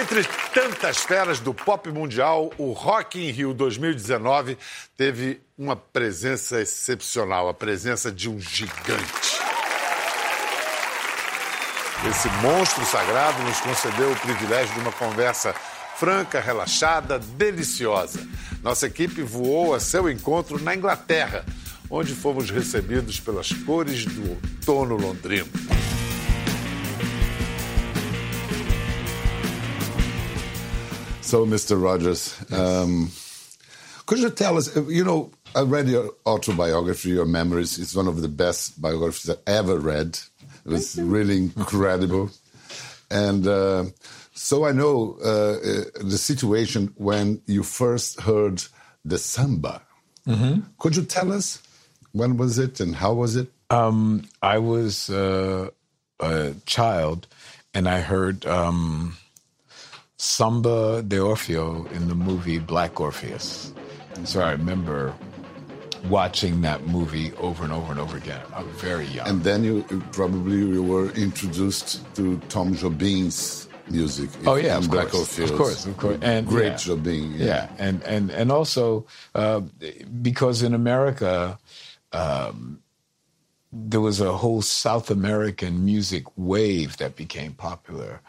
Entre tantas feras do pop mundial, o Rock in Rio 2019 teve uma presença excepcional, a presença de um gigante. Esse monstro sagrado nos concedeu o privilégio de uma conversa franca, relaxada, deliciosa. Nossa equipe voou a seu encontro na Inglaterra, onde fomos recebidos pelas cores do outono londrino. So, Mr. Rodgers, yes. um, could you tell us? You know, I read your autobiography, your memories. It's one of the best biographies I ever read. It was really incredible, and uh, so I know uh, uh, the situation when you first heard the samba. Mm -hmm. Could you tell us when was it and how was it? Um, I was uh, a child, and I heard. Um, Samba de Orfeu in the movie Black Orpheus. So I remember watching that movie over and over and over again. I was very young. And then you probably you were introduced to Tom Jobim's music. Oh yeah, of Black course, Orpheus. of course, of course, and great yeah, Jobim. Yeah. yeah. and and and also uh, because in America. Um, there was a whole South American music wave that became popular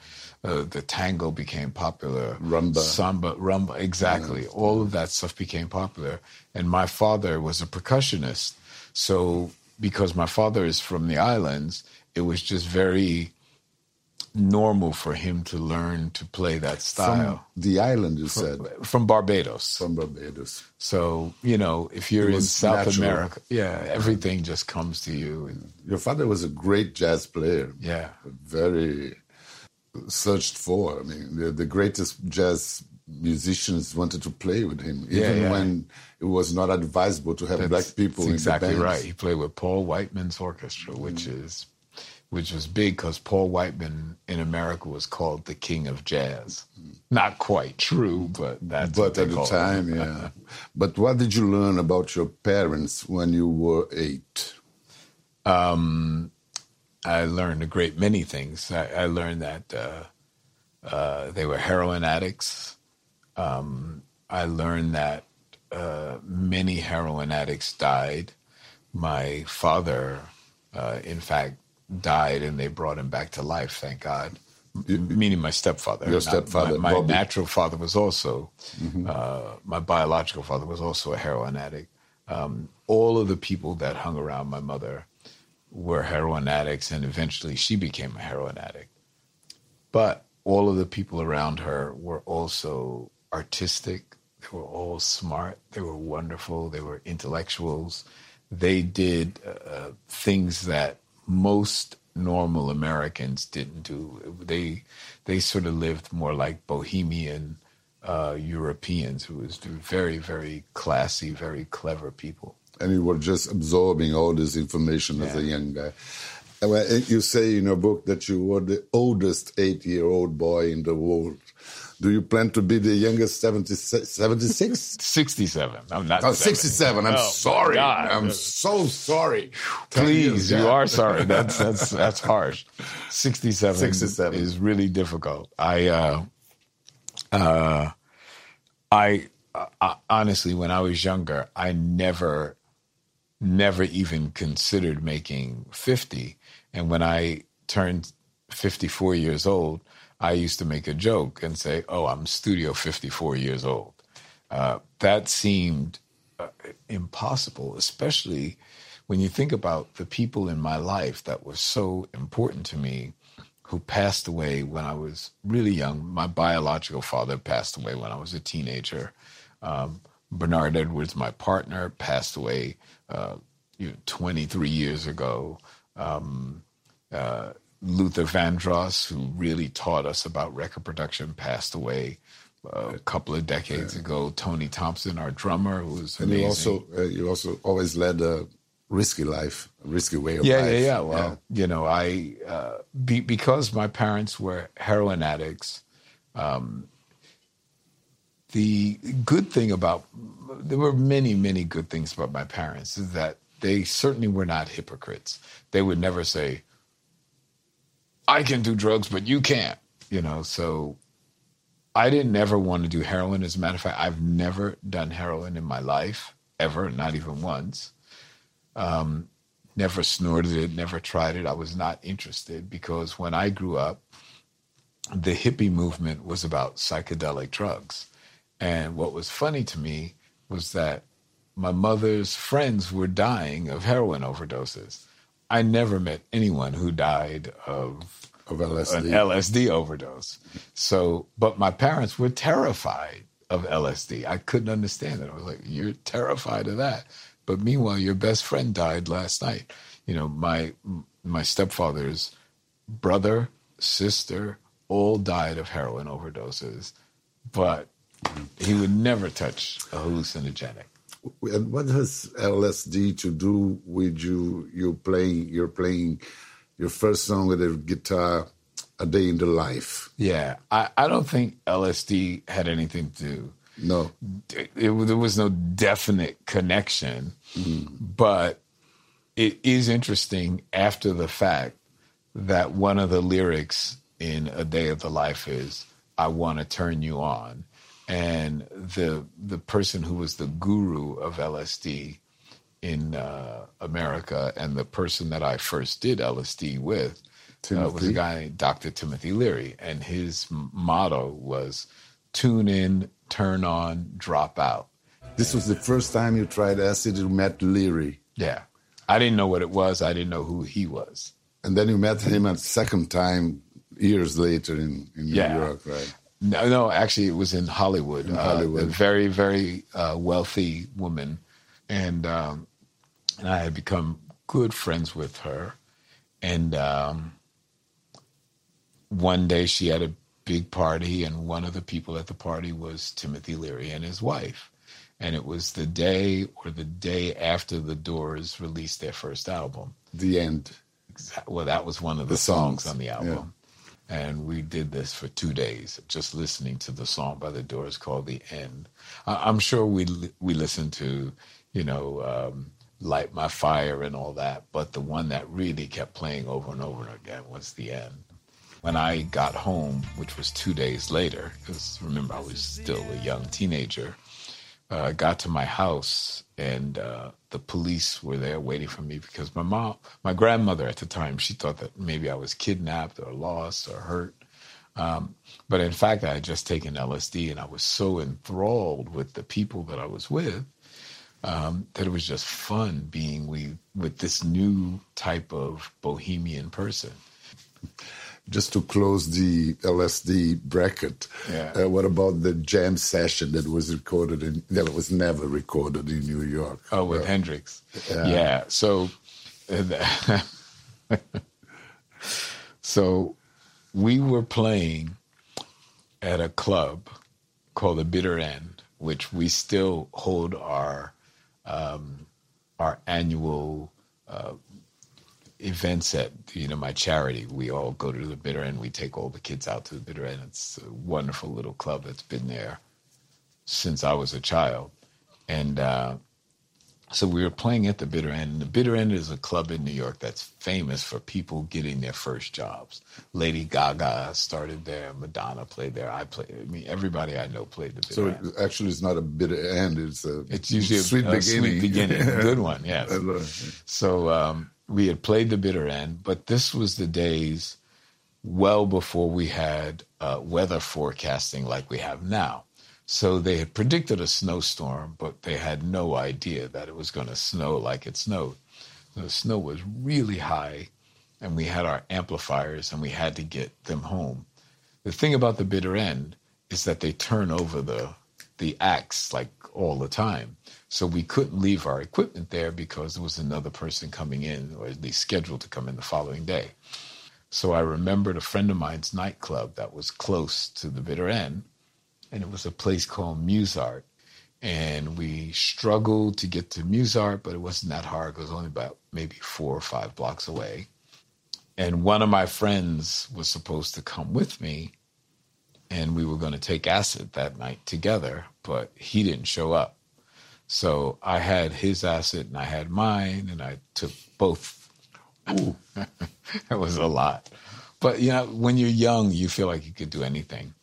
uh, the tango became popular. Rumba. Samba, rumba, exactly. Yeah. All of that stuff became popular. And my father was a percussionist. So, because my father is from the islands, it was just very normal for him to learn to play that style. From the island, you from, said? From Barbados. From Barbados. So, you know, if you're in South natural. America, yeah, everything just comes to you. Your father was a great jazz player. Yeah. Very searched for. I mean, the, the greatest jazz musicians wanted to play with him, even yeah, yeah. when it was not advisable to have that's, black people. That's exactly right. He played with Paul Whiteman's orchestra, which mm. is which was big because Paul Whiteman in America was called the king of jazz. Mm. Not quite true, but that's but at the time, yeah. but what did you learn about your parents when you were eight? Um, I learned a great many things. I, I learned that uh, uh, they were heroin addicts. Um, I learned that uh, many heroin addicts died. My father, uh, in fact, died, and they brought him back to life. Thank God. Meaning my stepfather. Your stepfather. My, my natural father was also, mm-hmm. Uh, my biological father was also a heroin addict. Um, all of the people that hung around my mother were heroin addicts, and eventually she became a heroin addict. But all of the people around her were also artistic. They were all smart. They were wonderful. They were intellectuals. They did uh, things that most normal Americans didn't do. They they sort of lived more like bohemian uh, Europeans, who was very very classy, very clever people and you were just absorbing all this information yeah. as a young guy. You say in your book that you were the oldest eight-year-old boy in the world. Do you plan to be the youngest 70, 76? 67. I'm not. Oh, 67. I'm oh, sorry. I'm so sorry. Please, you are sorry. That's that's that's harsh. 67, 67. is really difficult. I uh, uh, I uh, honestly, when I was younger, I never never even considered making 50. And when I turned 54 years old, I used to make a joke and say, Oh, I'm studio 54 years old. Uh, that seemed uh, impossible, especially when you think about the people in my life that were so important to me who passed away when I was really young. My biological father passed away when I was a teenager. Um, Bernard Edwards, my partner, passed away uh, you know, 23 years ago. Um, uh, Luther Vandross, who really taught us about record production, passed away uh, a couple of decades yeah. ago. Tony Thompson, our drummer, who was and amazing. you also uh, you also always led a risky life, a risky way of yeah, life. Yeah, yeah, Well, yeah. you know, I uh, be, because my parents were heroin addicts. Um, the good thing about there were many, many good things about my parents is that they certainly were not hypocrites. They would never say, I can do drugs, but you can't. You know, so I didn't ever want to do heroin. As a matter of fact, I've never done heroin in my life, ever, not even once. Um, never snorted it, never tried it. I was not interested because when I grew up, the hippie movement was about psychedelic drugs. And what was funny to me was that my mother's friends were dying of heroin overdoses. I never met anyone who died of, of LSD. an LSD overdose. So, but my parents were terrified of LSD. I couldn't understand it. I was like, "You're terrified of that," but meanwhile, your best friend died last night. You know, my my stepfather's brother, sister, all died of heroin overdoses, but he would never touch a hallucinogenic. And what has LSD to do with you? You playing, you're playing your first song with a guitar, "A Day in the Life." Yeah, I, I don't think LSD had anything to do. No, it, it, there was no definite connection, mm. but it is interesting after the fact that one of the lyrics in A Day of the Life is, "I want to turn you on." And the the person who was the guru of LSD in uh, America and the person that I first did LSD with uh, was a guy Dr. Timothy Leary, and his motto was "Tune in, turn on, drop out." This was the first time you tried acid. You met Leary. Yeah, I didn't know what it was. I didn't know who he was. And then you met him a second time years later in, in New yeah. York, right? No, no, actually, it was in Hollywood. In Hollywood. Uh, a very, very uh, wealthy woman, and um, and I had become good friends with her. And um, one day, she had a big party, and one of the people at the party was Timothy Leary and his wife. And it was the day or the day after the Doors released their first album. The End. Well, that was one of the, the songs. songs on the album. Yeah and we did this for two days, just listening to the song by the Doors called "The End." I'm sure we we listened to, you know, um, "Light My Fire" and all that, but the one that really kept playing over and over again was "The End." When I got home, which was two days later, because remember I was still a young teenager, uh, got to my house and uh, the police were there waiting for me because my mom, my grandmother at the time, she thought that maybe I was kidnapped or lost or hurt. Um, but in fact, I had just taken LSD and I was so enthralled with the people that I was with um, that it was just fun being with, with this new type of bohemian person just to close the LSD bracket, yeah. uh, what about the jam session that was recorded in that was never recorded in New York? Oh, with uh, Hendrix. Yeah. yeah. So, so we were playing at a club called the Bitter End, which we still hold our um, our annual uh, events at you know my charity. We all go to the bitter end. We take all the kids out to the bitter end. It's a wonderful little club that's been there since I was a child, and uh, so we were playing at the bitter end. And the bitter end is a club in New York that's famous for people getting their first jobs. Lady Gaga started there. Madonna played there. I played. I mean, everybody I know played the bitter so end. So actually, it's not a bitter end. It's a it's usually sweet a, beginning. A sweet beginning. Good one. Yes. so. Um, we had played the bitter end, but this was the days well before we had uh, weather forecasting like we have now. So they had predicted a snowstorm, but they had no idea that it was going to snow like it snowed. The snow was really high, and we had our amplifiers, and we had to get them home. The thing about the bitter end is that they turn over the the acts like all the time. So we couldn't leave our equipment there because there was another person coming in, or at least scheduled to come in the following day. So I remembered a friend of mine's nightclub that was close to the bitter end, and it was a place called Musart. And we struggled to get to Musart, but it wasn't that hard. It was only about maybe four or five blocks away. And one of my friends was supposed to come with me, and we were going to take acid that night together, but he didn't show up. So I had his asset and I had mine, and I took both. Ooh, that was a lot. But you know, when you're young, you feel like you could do anything.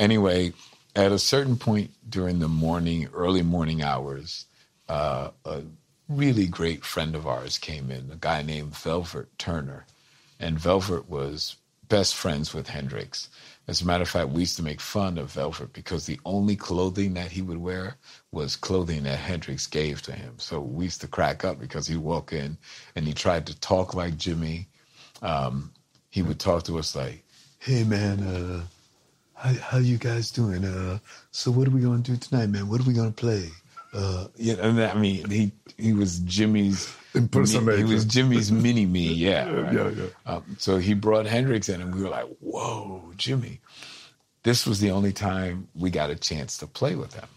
anyway, at a certain point during the morning, early morning hours, uh, a really great friend of ours came in, a guy named Velvet Turner. And Velvet was best friends with Hendrix. As a matter of fact, we used to make fun of Velvet because the only clothing that he would wear was clothing that Hendrix gave to him. So we used to crack up because he'd walk in and he tried to talk like Jimi. Um, he would talk to us like, "Hey man, uh, how how you guys doing? Uh, so what are we gonna do tonight, man? What are we gonna play?" Uh, yeah, and I mean, he he was Jimi's impersonator. He was Jimi's mini me, yeah. Right? yeah, yeah. Um, so he brought Hendrix in, and we were like, "Whoa, Jimi!" This was the only time we got a chance to play with him.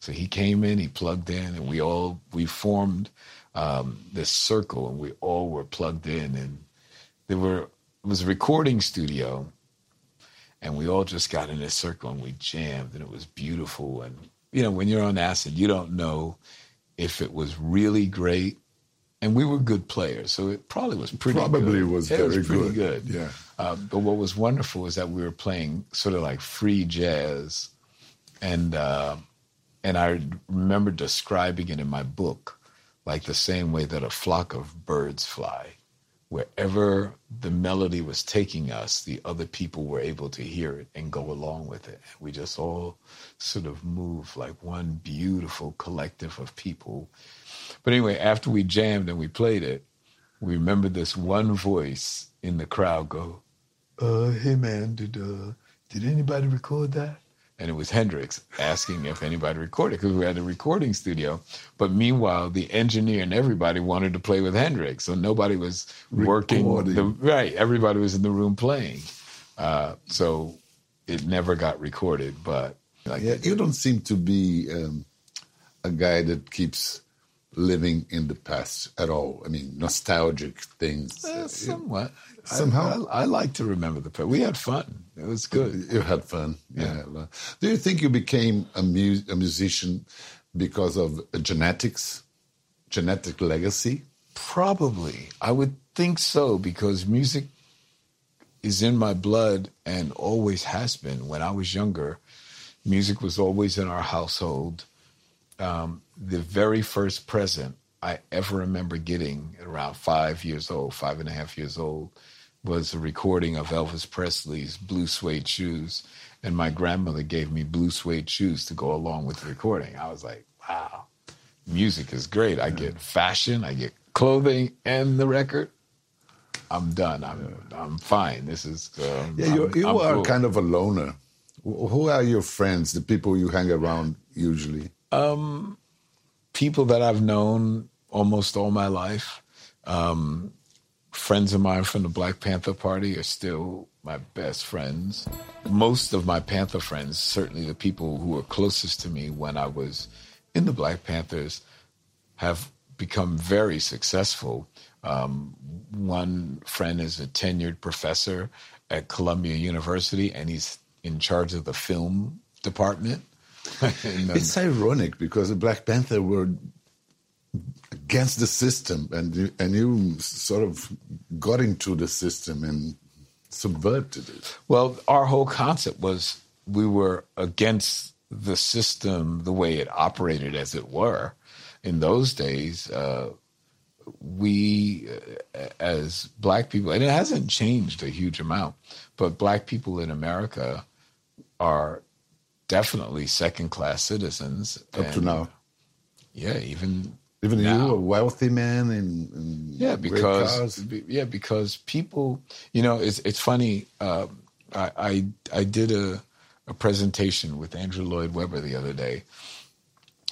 So he came in, he plugged in, and we all we formed um, this circle, and we all were plugged in, and there were it was a recording studio, and we all just got in this circle and we jammed, and it was beautiful. And you know, when you're on acid, you don't know if it was really great and we were good players, so it probably was pretty. Probably good. was it very was pretty good. good. Yeah. Uh, but what was wonderful is that we were playing sort of like free jazz, and uh, and I remember describing it in my book, like the same way that a flock of birds fly. Wherever the melody was taking us, the other people were able to hear it and go along with it. We just all sort of move like one beautiful collective of people but anyway, after we jammed and we played it, we remember this one voice in the crowd go, uh, hey man, did uh, did anybody record that? And it was Hendrix asking if anybody recorded because we had a recording studio. But meanwhile, the engineer and everybody wanted to play with Hendrix, so nobody was working. The, right, everybody was in the room playing. Uh, so it never got recorded. But like, yeah, you don't seem to be um, a guy that keeps living in the past at all. I mean, nostalgic things. Uh, somewhat. Somehow, I, I, I, like to remember the past. We had fun. It was good. You had fun. Yeah. yeah. Do you think you became a, mu- a musician because of genetics, genetic legacy? Probably. I would think so because music is in my blood and always has been. When I was younger, music was always in our household. Um, the very first present I ever remember getting around five years old, five and a half years old, was a recording of Elvis Presley's Blue Suede Shoes. And my grandmother gave me blue suede shoes to go along with the recording. I was like, wow, music is great. I get fashion, I get clothing, and the record. I'm done. I'm I'm fine. This is um, yeah. You, you are cool. kind of a loner. Who are your friends? The people you hang around usually? Um, people that I've known almost all my life. Um, friends of mine from the Black Panther Party are still my best friends. Most of my Panther friends, certainly the people who were closest to me when I was in the Black Panthers, have become very successful. Um, one friend is a tenured professor at Columbia University, and he's in charge of the film department. it's ironic because the Black Panther were against the system, and you, and you sort of got into the system and subverted it. Well, our whole concept was we were against the system the way it operated, as it were. In those days, uh, we, uh, as black people, and it hasn't changed a huge amount, but black people in America are definitely second class citizens. Up and, to now. Yeah, even even now. you, a wealthy man and, yeah, because yeah, because people, you know, it's it's funny. Uh, I, I, I did a a presentation with Andrew Lloyd Webber the other day,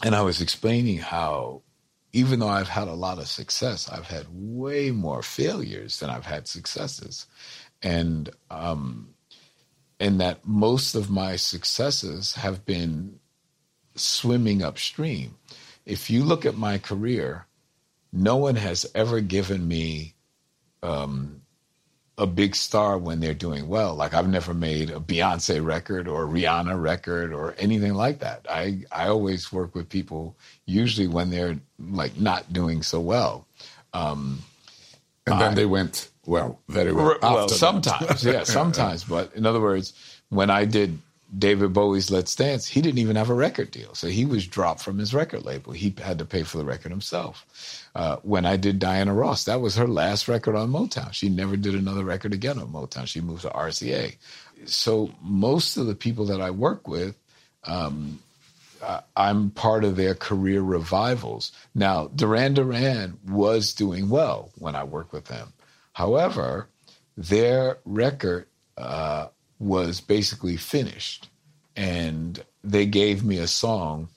and I was explaining how even though I've had a lot of success, I've had way more failures than I've had successes, and um, and that most of my successes have been swimming upstream. If you look at my career, no one has ever given me um, a big star when they're doing well. Like I've never made a Beyonce record or Rihanna record or anything like that. I I always work with people usually when they're like not doing so well. Um, and then they went well, very well. Well, sometimes, yeah, sometimes. But in other words, when I did David Bowie's Let's Dance, he didn't even have a record deal. So he was dropped from his record label. He had to pay for the record himself. Uh, when I did Diana Ross, that was her last record on Motown. She never did another record again on Motown. She moved to RCA. So most of the people that I work with, um, I'm part of their career revivals. Now, Duran Duran was doing well when I worked with them. However, their record uh, was basically finished. And they gave me a song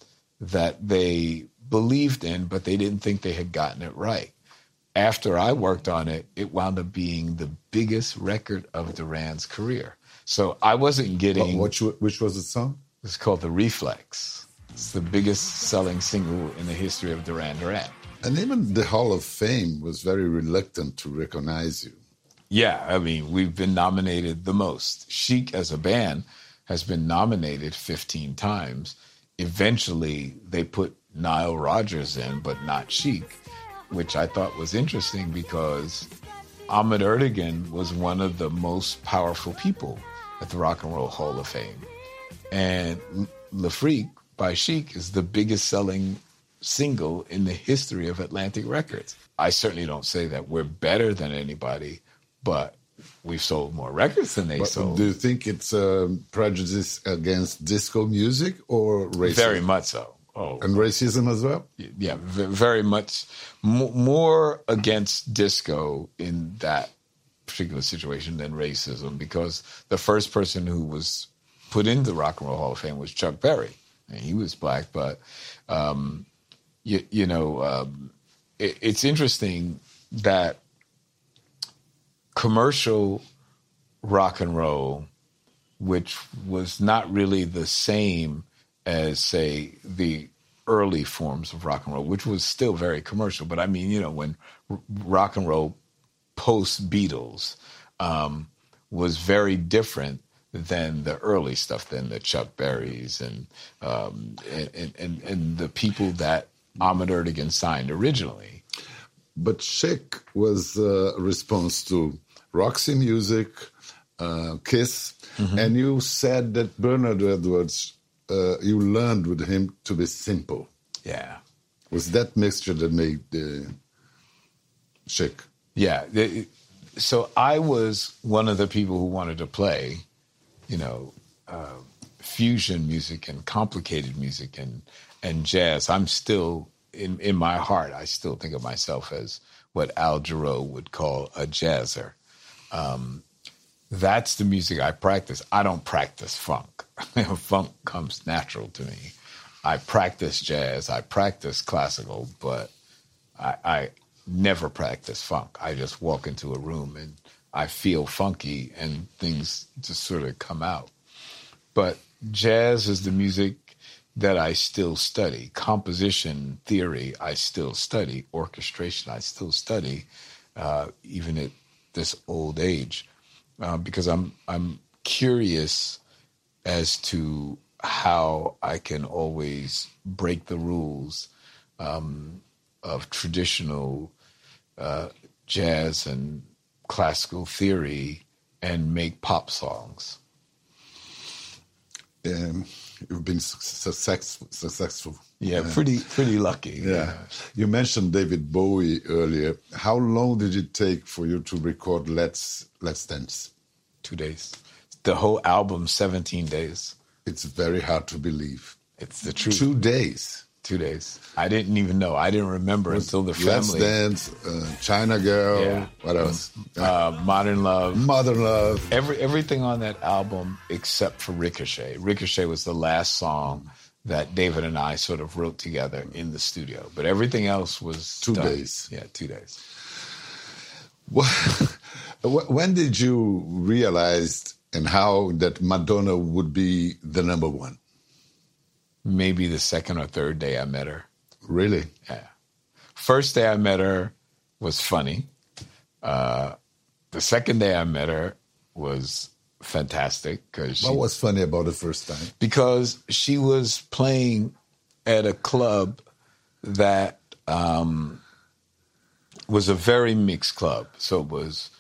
that they believed in, but they didn't think they had gotten it right. After I worked on it, it wound up being the biggest record of Duran's career. So I wasn't getting. Which, which was the song? It's called The Reflex. It's the biggest selling single in the history of Duran Duran. And even the Hall of Fame was very reluctant to recognize you. Yeah, I mean, we've been nominated the most. Chic as a band has been nominated 15 times. Eventually, they put Nile Rodgers in, but not Chic, which I thought was interesting because Ahmet Ertegun was one of the most powerful people at the Rock and Roll Hall of Fame. And Freak by Chic is the biggest selling single in the history of Atlantic Records. I certainly don't say that we're better than anybody, but we've sold more records than they but sold. Do you think it's a prejudice against disco music or racism? Very much so. Oh, and racism as well. Yeah, very much more against disco in that particular situation than racism, because the first person who was put into the Rock and Roll Hall of Fame was Chuck Berry, and he was black. But um, you, you, know, um, it, it's interesting that commercial rock and roll, which was not really the same as, say, the early forms of rock and roll, which was still very commercial. But I mean, you know, when r- rock and roll post Beatles um, was very different than the early stuff, than the Chuck Berrys and, um, and, and, and the people that Ahmet Ertegun signed originally. But Chic was a response to Roxy Music, uh, Kiss, mm-hmm. and you said that Bernard Edwards, uh, you learned with him to be simple. Yeah. Was that mixture that made uh, Chic? Yeah. So I was one of the people who wanted to play, you know, uh, fusion music and complicated music and and jazz. I'm still in in my heart. I still think of myself as what Al Jarreau would call a jazzer. Um, that's the music I practice. I don't practice funk. funk comes natural to me. I practice jazz. I practice classical, but I, I never practice funk. I just walk into a room and I feel funky and things just sort of come out. But jazz is the music that I still study. Composition theory, I still study. Orchestration, I still study, uh, even at this old age, uh, because I'm I'm curious as to how I can always break the rules um, of traditional uh, jazz and classical theory and make pop songs. And you've been successful. successful. Yeah, pretty pretty lucky. Yeah. yeah. You mentioned David Bowie earlier. How long did it take for you to record Let's Let's Dance? Two days. The whole album, seventeen days. It's very hard to believe. It's the truth. Two days. Two days. I didn't even know. I didn't remember until the family. Let's Dance, uh, China Girl. Yeah. What else? Uh, Modern Love. Modern Love. Every everything on that album except for Ricochet. Ricochet was the last song that David and I sort of wrote together in the studio. But everything else was two done. days. Yeah, two days. when did you realize and how that Madonna would be the number one? Maybe the second or third day I met her. Really? Yeah. First day I met her was funny. Uh, the second day I met her was fantastic because what was funny about the first time? Because she was playing at a club that um, was a very mixed club. So it was,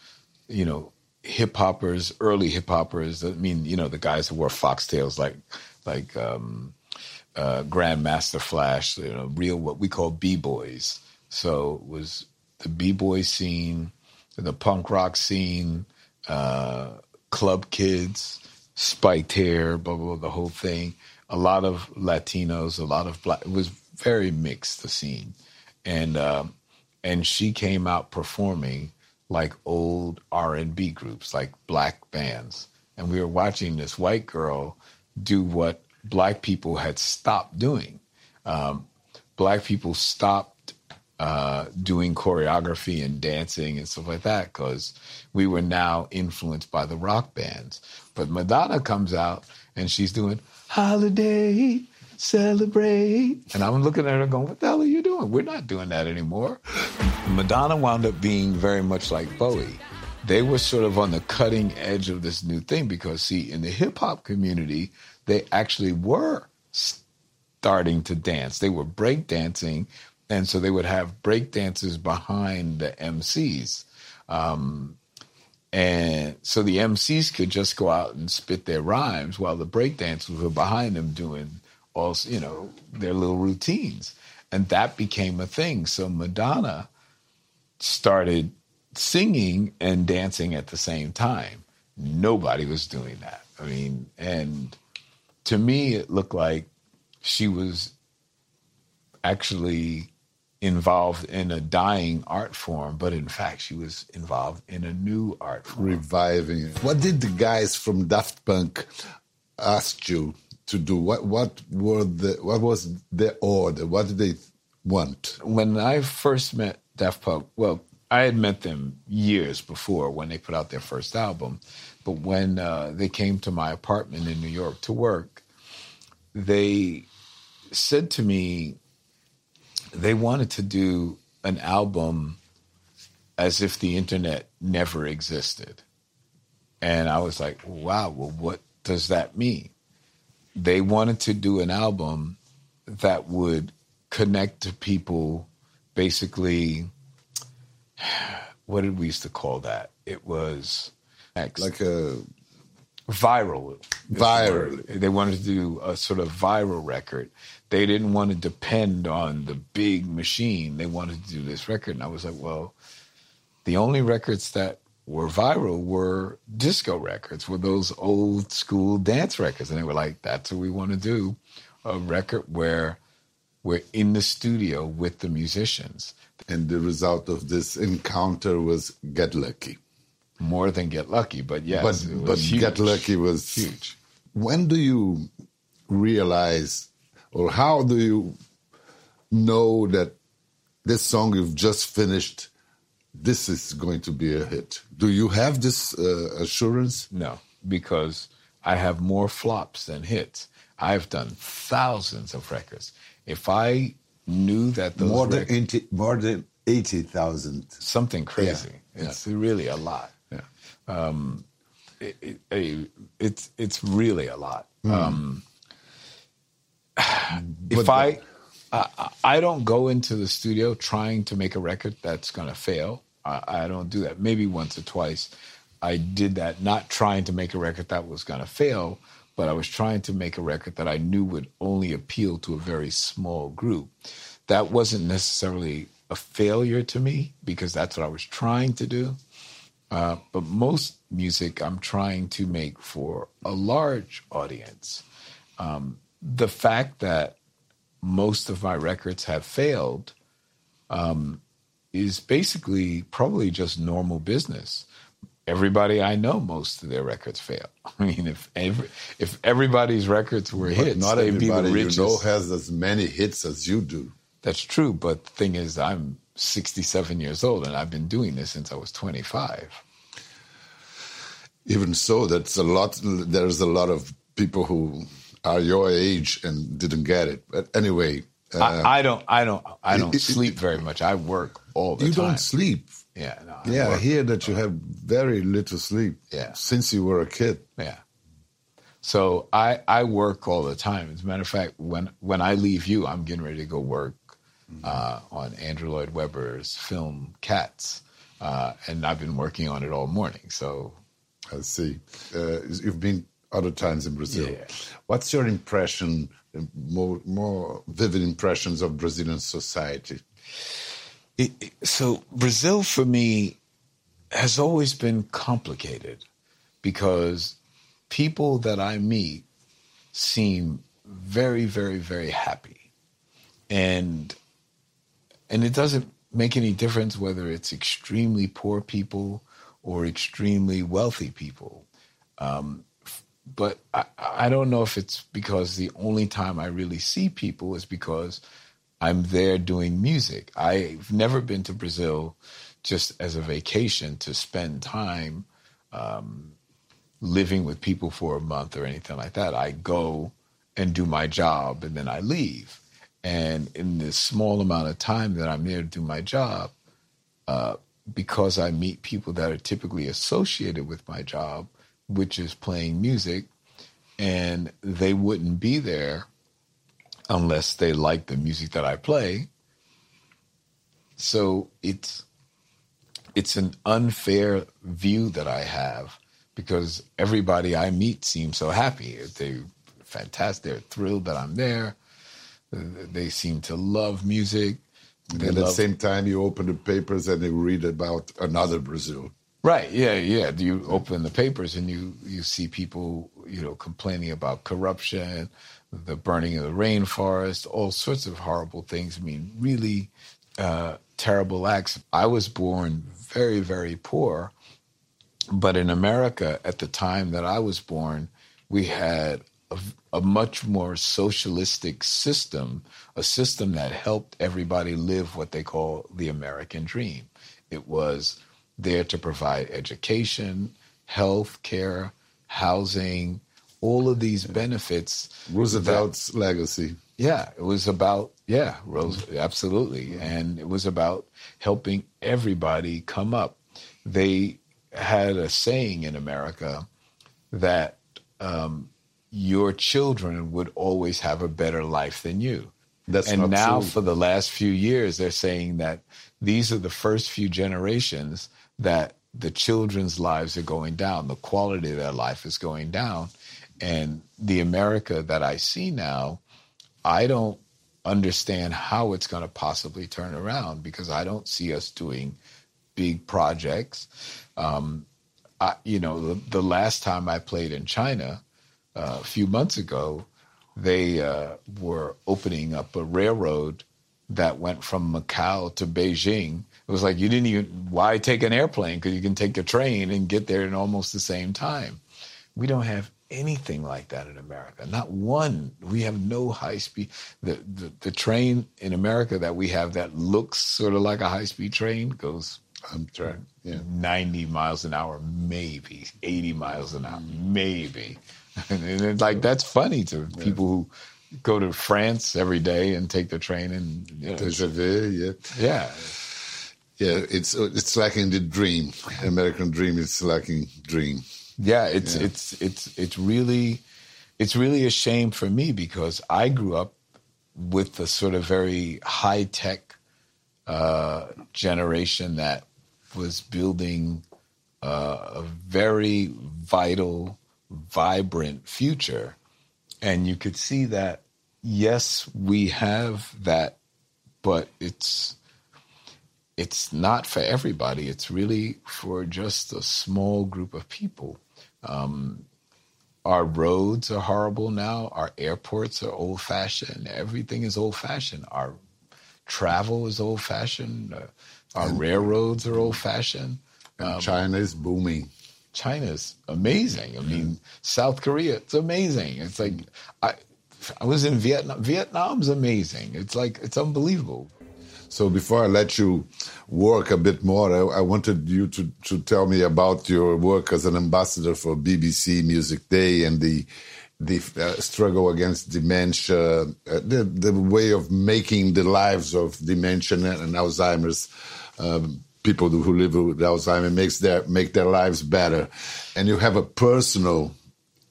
you know, hip hoppers, early hip hoppers. I mean, you know, the guys who wore foxtails like like um, uh, Grandmaster Flash. You know, real what we call b boys. So it was the b boy scene, the punk rock scene, uh, club kids, spiked hair, blah, blah blah, the whole thing. A lot of Latinos, a lot of black. It was very mixed the scene, and um, and she came out performing like old R&B groups, like black bands. And we were watching this white girl do what black people had stopped doing. Um, black people stopped uh, doing choreography and dancing and stuff like that because we were now influenced by the rock bands. But Madonna comes out and she's doing Holiday, celebrate. And I'm looking at her going, what the hell are you doing? We're not doing that anymore. Madonna wound up being very much like Bowie. They were sort of on the cutting edge of this new thing because, see, in the hip hop community, they actually were starting to dance. They were break dancing, and so they would have break dancers behind the MCs. Um, and so the MCs could just go out and spit their rhymes while the break dancers were behind them doing also, you know, their little routines. And that became a thing. So Madonna started singing and dancing at the same time. Nobody was doing that. I mean, and to me, it looked like she was actually involved in a dying art form, but in fact, she was involved in a new art form. Reviving it. What did the guys from Daft Punk ask you to do? What what were the what was the order? What did they want? When I first met Daft Punk, well, I had met them years before when they put out their first album, but when uh, they came to my apartment in New York to work, they said to me they wanted to do an album as if the internet never existed. And I was like, wow, well, what does that mean? they wanted to do an album that would connect to people basically what did we used to call that it was like a viral viral they wanted to do a sort of viral record they didn't want to depend on the big machine they wanted to do this record and i was like well the only records that were viral were disco records, were those old school dance records. And they were like, that's what we want to do a record where we're in the studio with the musicians. And the result of this encounter was Get Lucky. More than Get Lucky, but yes. But, but Get Lucky was huge. When do you realize, or how do you know that this song you've just finished this is going to be a hit. Do you have this uh, assurance? No, because I have more flops than hits. I've done thousands of records. If I knew that those more than 80, more than eighty thousand, something crazy. Yeah. It's yeah. really a lot. Um, it, it, it's it's really a lot. Mm. Um, if I I, I don't go into the studio trying to make a record that's going to fail. I, I, don't do that. Maybe once or twice I did that, not trying to make a record that was going to fail, but I was trying to make a record that I knew would only appeal to a very small group. That wasn't necessarily a failure to me because that's what I was trying to do. Uh, but most music I'm trying to make for a large audience. Um, the fact that most of my records have failed um, is basically probably just normal business. Everybody I know, most of their records fail. I mean, if every, if everybody's records were but hits, not everybody you know has as many hits as you do. That's true, but the thing is, I'm 67 years old, and I've been doing this since I was 25. Even so, that's a lot. There's a lot of people who are your age and didn't get it. But anyway, uh, I, I, don't, I don't, I don't it, sleep it, very much. I work all the you time. You don't sleep. Yeah, no, I yeah. I hear that you have very little sleep. Yeah, since you were a kid. Yeah. So I I work all the time. As a matter of fact, when when I leave you, I'm getting ready to go work mm-hmm. uh, on Andrew Lloyd Webber's film Cats, uh, and I've been working on it all morning. So I see. Uh, you've been other times in Brazil. Yeah. What's your impression, more more vivid impressions of Brazilian society? It, it, so Brazil for me has always been complicated because people that I meet seem very, very, very happy, and and it doesn't make any difference whether it's extremely poor people or extremely wealthy people. Um, but I, I don't know if it's because the only time I really see people is because I'm there doing music. I've never been to Brazil just as a vacation to spend time um, living with people for a month or anything like that. I go and do my job and then I leave. And in this small amount of time that I'm there to do my job, uh, because I meet people that are typically associated with my job, which is playing music, and they wouldn't be there unless they like the music that I play. So it's it's an unfair view that I have because everybody I meet seems so happy. they're fantastic. They're thrilled that I'm there. They seem to love music. They and at the same time, you open the papers and you read about another Brazil. Right. Yeah. Yeah. You open the papers and you you see people you know complaining about corruption, the burning of the rainforest, all sorts of horrible things. I mean, really uh, terrible acts. I was born very very poor, but in America at the time that I was born, we had a, a much more socialistic system, a system that helped everybody live what they call the American dream. It was there to provide education, health care, housing, all of these benefits. Roosevelt's that, legacy. Yeah, it was about yeah, Rose, absolutely, and it was about helping everybody come up. They had a saying in America that um, your children would always have a better life than you. That's and now, true. for the last few years, they're saying that these are the first few generations that the children's lives are going down, the quality of their life is going down. And the America that I see now, I don't understand how it's going to possibly turn around because I don't see us doing big projects. Um, I, you know, the, the, last time I played in China a few months ago, they uh, were opening up a railroad that went from Macau to Beijing it was like you didn't even why take an airplane because you can take a train and get there in almost the same time. We don't have anything like that in America. Not one. We have no high speed. The, the, the train in America that we have that looks sort of like a high speed train goes. I'm trying. Yeah. 90 miles an hour, maybe 80 miles an hour, maybe. and it's like that's funny to yeah. people who go to France every day and take the train and you know, yeah. Yeah yeah, it's it's lacking the dream. American dream is lacking dream. Yeah, it's yeah. it's it's it's really it's really a shame for me because I grew up with the sort of very high tech uh, generation that was building uh, a very vital, vibrant future, and you could see that. Yes, we have that, but it's it's not for everybody. It's really for just a small group of people. Um, our roads are horrible now. Our airports are old fashioned. Everything is old fashioned. Our travel is old fashioned. Uh, our and, railroads are old fashioned. Um, China is booming. China's amazing. I mean, South Korea, it's amazing. It's like I, I was in Vietnam. Vietnam's amazing. It's like it's unbelievable. So before I let you work a bit more, I, I, wanted you to, to tell me about your work as an ambassador for BBC Music Day and the the uh, struggle against dementia, uh, the the way of making the lives of dementia and Alzheimer's um, people who live with Alzheimer makes their make their lives better, and you have a personal,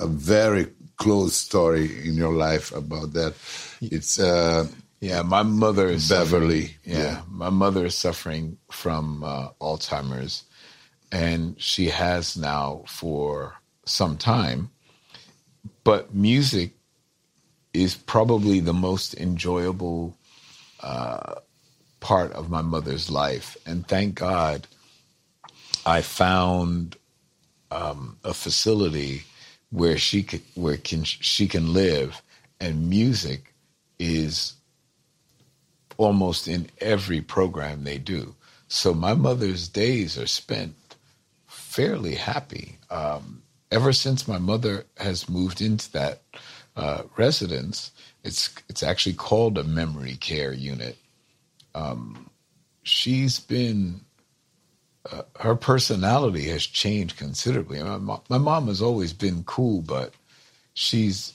a very close story in your life about that. It's. Uh, yeah, my mother is Beverly. Yeah, yeah, my mother is suffering from uh, Alzheimer's, and she has now for some time. But music is probably the most enjoyable uh, part of my mother's life. And thank God I found um, a facility where she could, where can she can live, and music is almost in every program they do. So my mother's days are spent fairly happy. Um, ever since my mother has moved into that uh, residence, it's it's actually called a memory care unit. Um, she's been uh, her personality has changed considerably. My, mom, my mom has always been cool, but she's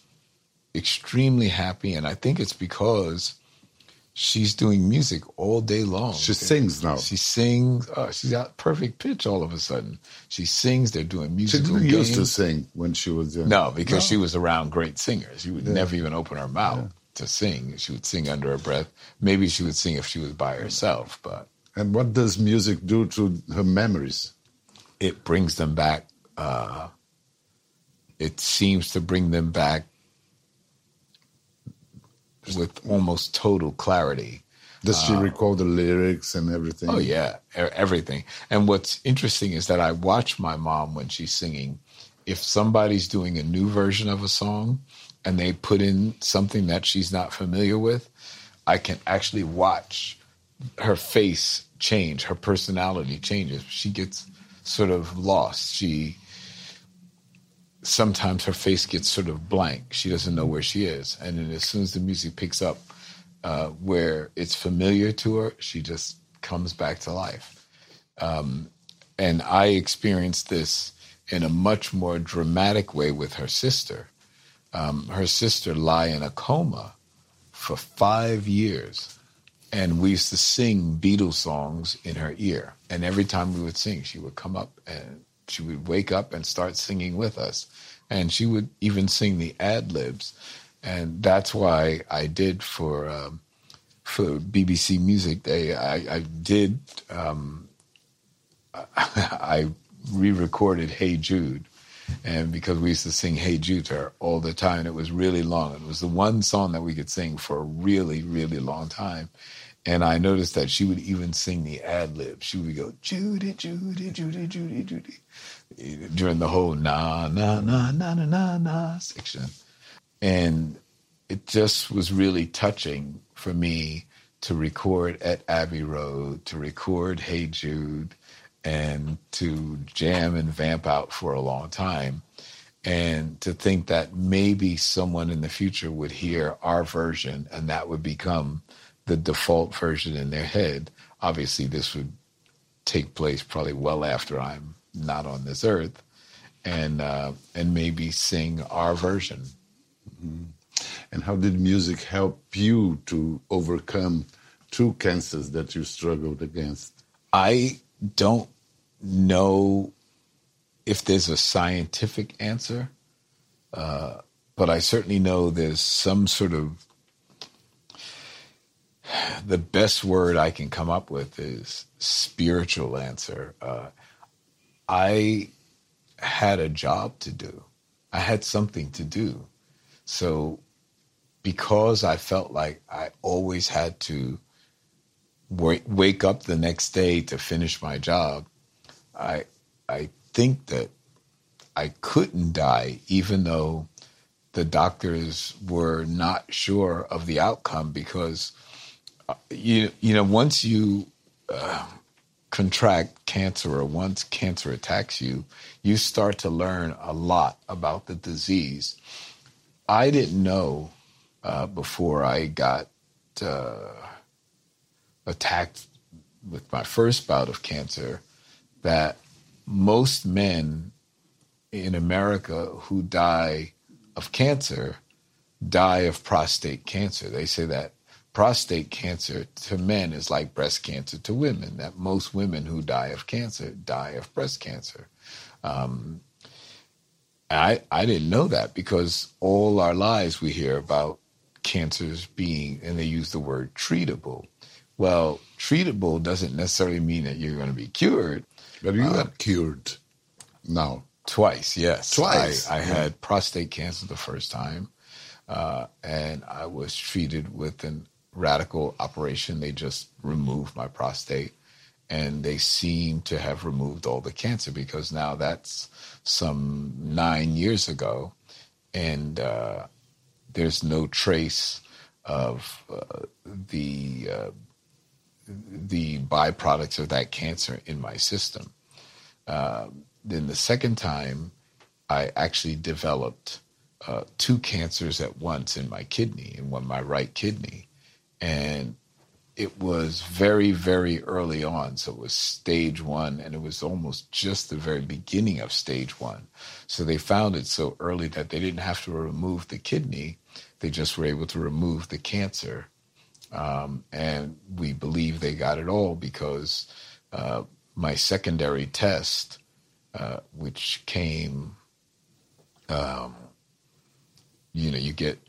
extremely happy, and I think it's because she's doing music all day long. She sings now. She sings. Oh, she's got perfect pitch all of a sudden. She sings. They're doing music. She didn't used to sing when she was young. No, because no. she was around great singers. She would yeah. never even open her mouth yeah. To sing. She would sing under her breath. Maybe she would sing if she was by herself, but and what does music do to her memories? It brings them back. Uh, it seems to bring them back with almost total clarity. Does she uh, recall the lyrics and everything? Oh yeah, everything. And what's interesting is that I watch my mom when she's singing. If somebody's doing a new version of a song and they put in something that she's not familiar with, I can actually watch her face change, her personality changes. She gets sort of lost. She sometimes her face gets sort of blank. She doesn't know where she is, and then as soon as the music picks up uh, where it's familiar to her, she just comes back to life. Um, and I experienced this in a much more dramatic way with her sister. Um, her sister lie in a coma for five years and we used to sing Beatles songs in her ear. And every time we would sing, she would come up and she would wake up and start singing with us. And she would even sing the ad libs. And that's why I did for um, for BBC Music Day. I, I did um, I re-recorded "Hey Jude," and because we used to sing "Hey Jude" all the time, it was really long. It was the one song that we could sing for a really, really long time. And I noticed that she would even sing the ad lib. She would go, Judy, Judy, Judy, Judy, Judy, during the whole na, na, na, na, na, na, na section. And it just was really touching for me to record at Abbey Road, to record Hey Jude, and to jam and vamp out for a long time. And to think that maybe someone in the future would hear our version and that would become the default version in their head. Obviously, this would take place probably well after I'm not on this earth, and uh, and maybe sing our version. Mm-hmm. And how did music help you to overcome two cancers that you struggled against? I don't know if there's a scientific answer, uh, but I certainly know there's some sort of the best word I can come up with is spiritual answer. Uh, I had a job to do. I had something to do. So because I felt like I always had to wake, wake up the next day to finish my job, I I think that I couldn't die even though the doctors were not sure of the outcome because you you know once you uh, contract cancer or once cancer attacks you, you start to learn a lot about the disease. I didn't know uh, before I got uh, attacked with my first bout of cancer that most men in America who die of cancer die of prostate cancer. They say that prostate cancer to men is like breast cancer to women, that most women who die of cancer die of breast cancer. Um, I, I didn't know that because all our lives we hear about cancers being, and they use the word treatable. Well, treatable doesn't necessarily mean that you're going to be cured. But you uh, cured now. Twice, yes. Twice. I, I yeah. had prostate cancer the first time, uh, and I was treated with an radical operation. They just removed my prostate, and they seem to have removed all the cancer because now that's some nine years ago, and uh, there's no trace of uh, the uh, the byproducts of that cancer in my system. Um, then the second time, I actually developed uh, two cancers at once in my kidney, in one my right kidney, and it was very, very early on. So it was stage one, and it was almost just the very beginning of stage one. So they found it so early that they didn't have to remove the kidney, they just were able to remove the cancer. Um, and we believe they got it all because uh, my secondary test, uh, which came, um, you know, you get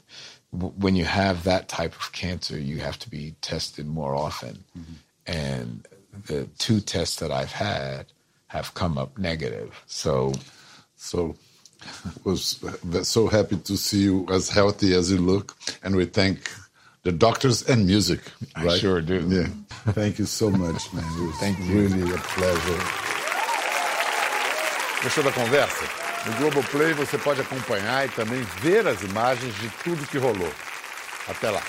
when you have that type of cancer, you have to be tested more often. Mm-hmm. And the two tests that I've had have come up negative. So, so was so happy to see you as healthy as you look, and we thank the doctors and music. Right? I sure do. Yeah. Thank you so much, man. It was thank you. Really a pleasure. Gostou da conversa? No Globoplay você pode acompanhar e também ver as imagens de tudo que rolou. Até lá.